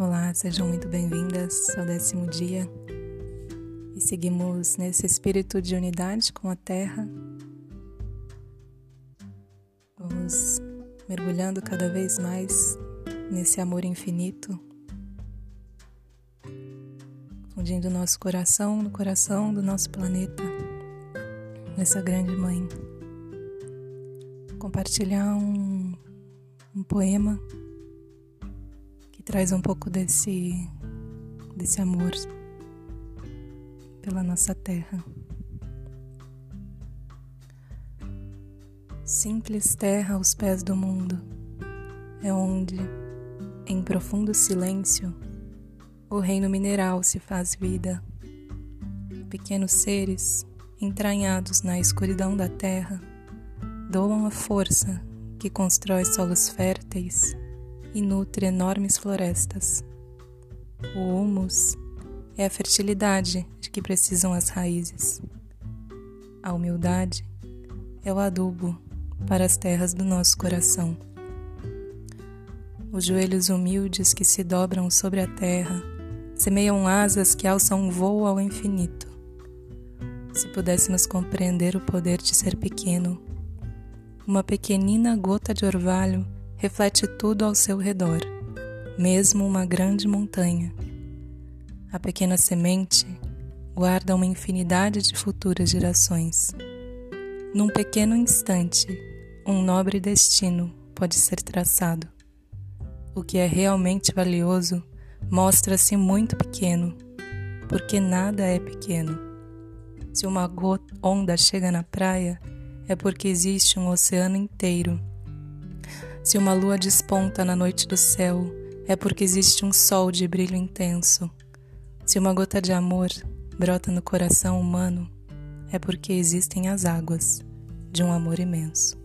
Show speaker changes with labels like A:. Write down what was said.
A: Olá, sejam muito bem-vindas ao décimo dia e seguimos nesse espírito de unidade com a Terra. Vamos mergulhando cada vez mais nesse amor infinito, fundindo nosso coração no coração do nosso planeta, nessa grande mãe. Compartilhar um, um poema traz um pouco desse, desse amor pela nossa terra. Simples terra aos pés do mundo é onde, em profundo silêncio, o reino mineral se faz vida. Pequenos seres, entranhados na escuridão da terra, doam a força que constrói solos férteis e nutre enormes florestas. O humus é a fertilidade de que precisam as raízes. A humildade é o adubo para as terras do nosso coração. Os joelhos humildes que se dobram sobre a terra semeiam asas que alçam um voo ao infinito. Se pudéssemos compreender o poder de ser pequeno, uma pequenina gota de orvalho reflete tudo ao seu redor, mesmo uma grande montanha. A pequena semente guarda uma infinidade de futuras gerações. Num pequeno instante, um nobre destino pode ser traçado. O que é realmente valioso mostra-se muito pequeno, porque nada é pequeno. Se uma onda chega na praia, é porque existe um oceano inteiro se uma lua desponta na noite do céu, é porque existe um sol de brilho intenso. Se uma gota de amor brota no coração humano, é porque existem as águas de um amor imenso.